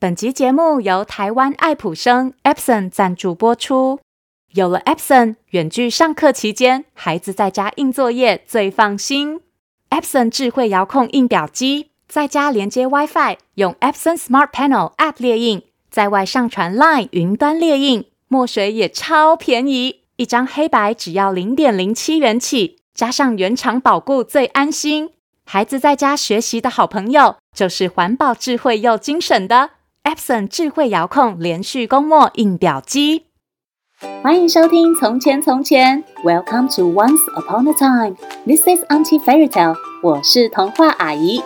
本集节目由台湾爱普生 Epson 赞助播出。有了 Epson，远距上课期间，孩子在家印作业最放心。Epson 智慧遥控印表机，在家连接 WiFi，用 Epson Smart Panel App 列印，在外上传 Line 云端列印，墨水也超便宜，一张黑白只要零点零七元起，加上原厂保固最安心。孩子在家学习的好朋友，就是环保、智慧又精省的 Epson 智慧遥控连续供墨印表机。欢迎收听《从前从前》，Welcome to Once Upon a Time。This is Auntie Fairy Tale。我是童话阿姨。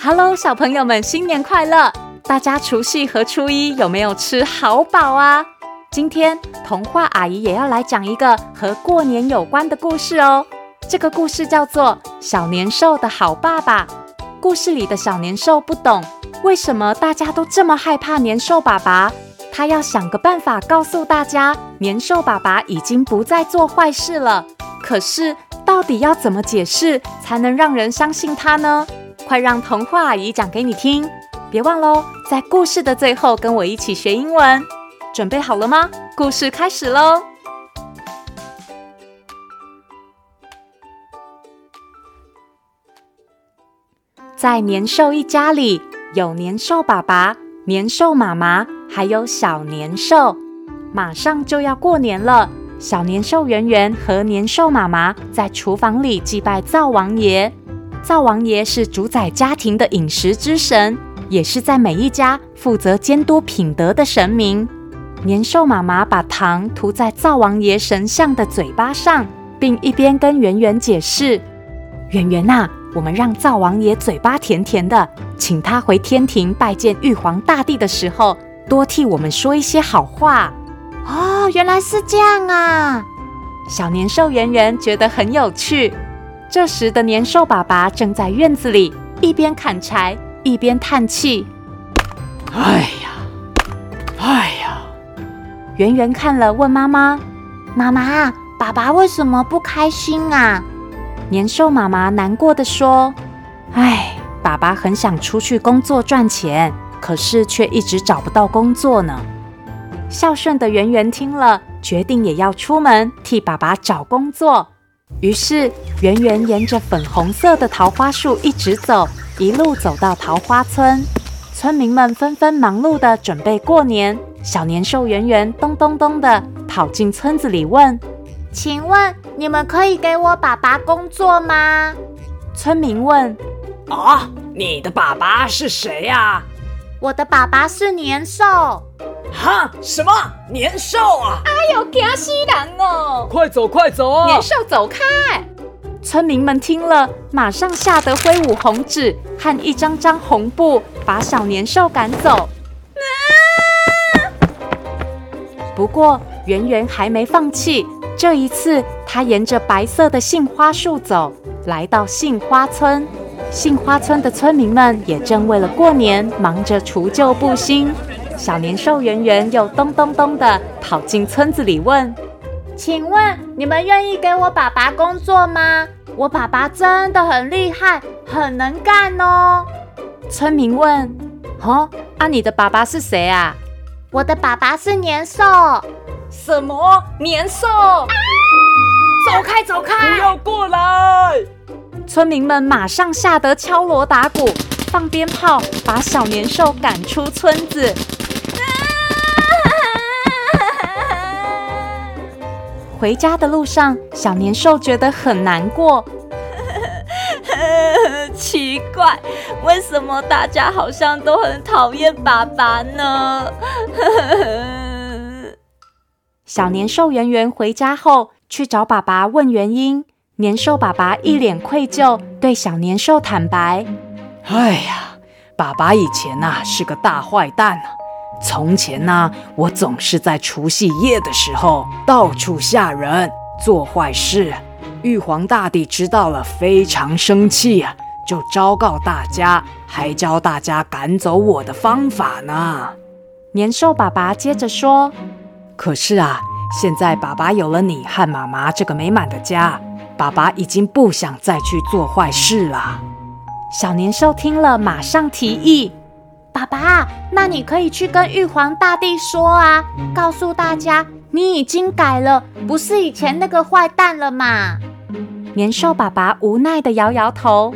Hello，小朋友们，新年快乐！大家除夕和初一有没有吃好饱啊？今天童话阿姨也要来讲一个和过年有关的故事哦。这个故事叫做《小年兽的好爸爸》。故事里的小年兽不懂为什么大家都这么害怕年兽爸爸。他要想个办法告诉大家，年兽爸爸已经不再做坏事了。可是，到底要怎么解释才能让人相信他呢？快让童话阿姨讲给你听！别忘喽，在故事的最后跟我一起学英文。准备好了吗？故事开始喽！在年兽一家里，有年兽爸爸、年兽妈妈。还有小年兽，马上就要过年了。小年兽圆圆和年兽妈妈在厨房里祭拜灶王爷。灶王爷是主宰家庭的饮食之神，也是在每一家负责监督品德的神明。年兽妈妈把糖涂在灶王爷神像的嘴巴上，并一边跟圆圆解释：“圆圆呐，我们让灶王爷嘴巴甜甜的，请他回天庭拜见玉皇大帝的时候。”多替我们说一些好话哦，原来是这样啊！小年兽圆圆觉得很有趣。这时的年兽爸爸正在院子里一边砍柴一边叹气：“哎呀，哎呀！”圆圆看了，问妈妈：“妈妈，爸爸为什么不开心啊？”年兽妈妈难过地说：“哎，爸爸很想出去工作赚钱。”可是却一直找不到工作呢。孝顺的圆圆听了，决定也要出门替爸爸找工作。于是圆圆沿着粉红色的桃花树一直走，一路走到桃花村。村民们纷纷忙碌地准备过年。小年兽圆圆咚咚咚地跑进村子里问：“请问你们可以给我爸爸工作吗？”村民问：“啊，你的爸爸是谁呀？”我的爸爸是年兽。哈？什么年兽啊？哎呦，吓死人哦！快走，快走啊！年兽走开！村民们听了，马上吓得挥舞红纸和一张张红布，把小年兽赶走。啊！不过圆圆还没放弃，这一次他沿着白色的杏花树走，来到杏花村。杏花村的村民们也正为了过年忙着除旧布新。小年兽圆圆又咚咚咚地跑进村子里问：“请问你们愿意给我爸爸工作吗？我爸爸真的很厉害，很能干哦。”村民问：“哦，啊，你的爸爸是谁啊？”“我的爸爸是年兽。”“什么年兽？”“啊，走开，走开，不要过来！”村民们马上吓得敲锣打鼓、放鞭炮，把小年兽赶出村子。回家的路上，小年兽觉得很难过。奇怪，为什么大家好像都很讨厌爸爸呢？小年兽圆圆回家后，去找爸爸问原因。年兽爸爸一脸愧疚，对小年兽坦白：“哎呀，爸爸以前呐、啊、是个大坏蛋呐、啊。从前呢、啊，我总是在除夕夜的时候到处吓人，做坏事。玉皇大帝知道了，非常生气啊，就昭告大家，还教大家赶走我的方法呢。”年兽爸爸接着说：“可是啊，现在爸爸有了你和妈妈这个美满的家。”爸爸已经不想再去做坏事了。小年兽听了，马上提议：“爸爸，那你可以去跟玉皇大帝说啊，告诉大家你已经改了，不是以前那个坏蛋了嘛。”年兽爸爸无奈地摇摇头：“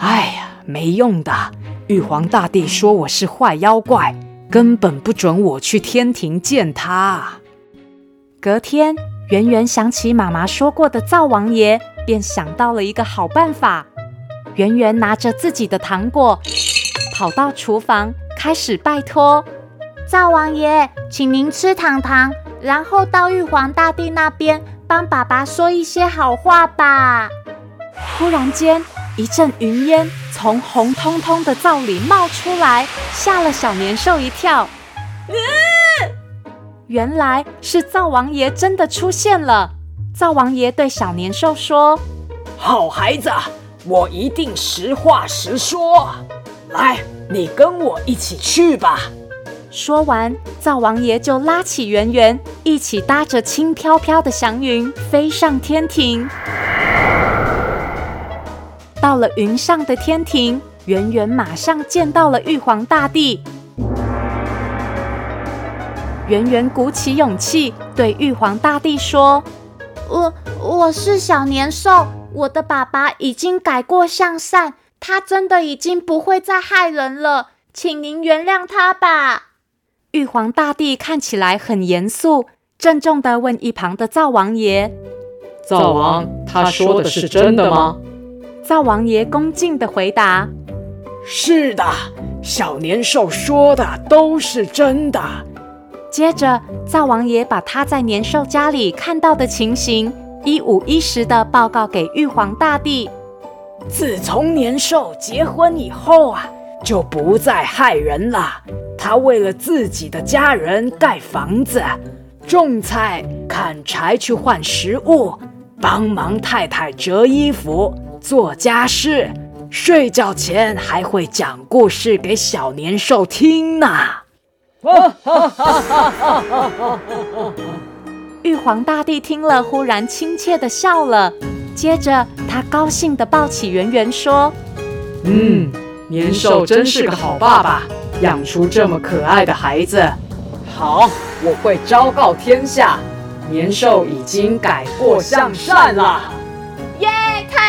哎呀，没用的。玉皇大帝说我是坏妖怪，根本不准我去天庭见他。”隔天，圆圆想起妈妈说过的灶王爷，便想到了一个好办法。圆圆拿着自己的糖果，跑到厨房，开始拜托灶王爷，请您吃糖糖，然后到玉皇大帝那边帮爸爸说一些好话吧。突然间，一阵云烟从红彤彤的灶里冒出来，吓了小年兽一跳。原来是灶王爷真的出现了。灶王爷对小年兽说：“好孩子，我一定实话实说。来，你跟我一起去吧。”说完，灶王爷就拉起圆圆，一起搭着轻飘飘的祥云飞上天庭。到了云上的天庭，圆圆马上见到了玉皇大帝。圆圆鼓起勇气对玉皇大帝说：“我我是小年兽，我的爸爸已经改过向善，他真的已经不会再害人了，请您原谅他吧。”玉皇大帝看起来很严肃，郑重的问一旁的灶王爷：“灶王，他说的是真的吗？”灶王爷恭敬的回答：“是的，小年兽说的都是真的。”接着，灶王爷把他在年兽家里看到的情形一五一十的报告给玉皇大帝。自从年兽结婚以后啊，就不再害人了。他为了自己的家人盖房子、种菜、砍柴去换食物，帮忙太太折衣服、做家事，睡觉前还会讲故事给小年兽听呢。玉皇大帝听了，忽然亲切地笑了。接着，他高兴地抱起圆圆说：“嗯，年兽真是个好爸爸，养出这么可爱的孩子。好，我会昭告天下，年兽已经改过向善了。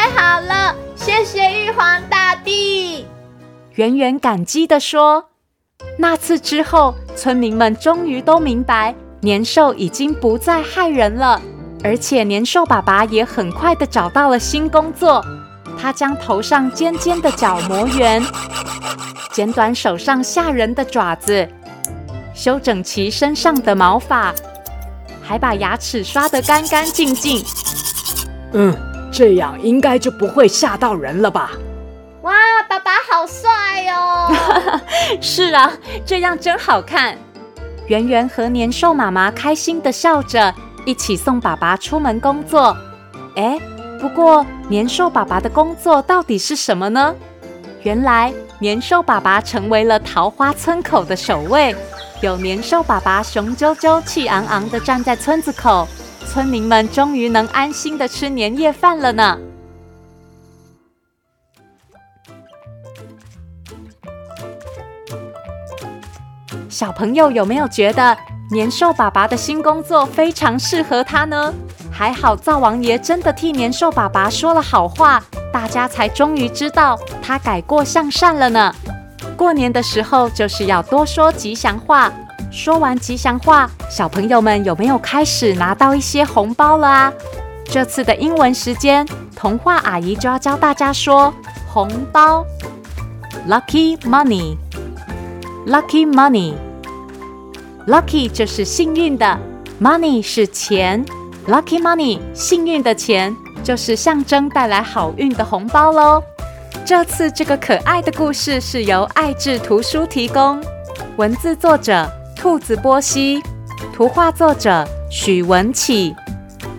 耶，太好了！谢谢玉皇大帝。”圆圆感激地说。那次之后，村民们终于都明白，年兽已经不再害人了，而且年兽爸爸也很快地找到了新工作。他将头上尖尖的角磨圆，剪短手上吓人的爪子，修整齐身上的毛发，还把牙齿刷得干干净净。嗯，这样应该就不会吓到人了吧？哇，爸爸好帅哦！是啊，这样真好看。圆圆和年兽妈妈开心地笑着，一起送爸爸出门工作。哎，不过年兽爸爸的工作到底是什么呢？原来年兽爸爸成为了桃花村口的守卫，有年兽爸爸雄赳赳、气昂昂地站在村子口，村民们终于能安心的吃年夜饭了呢。小朋友有没有觉得年兽爸爸的新工作非常适合他呢？还好灶王爷真的替年兽爸爸说了好话，大家才终于知道他改过向善了呢。过年的时候就是要多说吉祥话。说完吉祥话，小朋友们有没有开始拿到一些红包了啊？这次的英文时间，童话阿姨就要教大家说红包，Lucky money，Lucky money。Lucky 就是幸运的，Money 是钱，Lucky Money 幸运的钱就是象征带来好运的红包喽。这次这个可爱的故事是由爱智图书提供，文字作者兔子波西，图画作者许文启。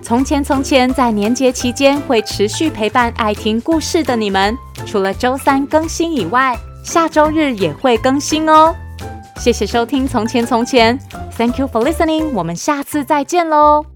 从前从前，在年节期间会持续陪伴爱听故事的你们，除了周三更新以外，下周日也会更新哦。谢谢收听《从前从前》，Thank you for listening，我们下次再见喽。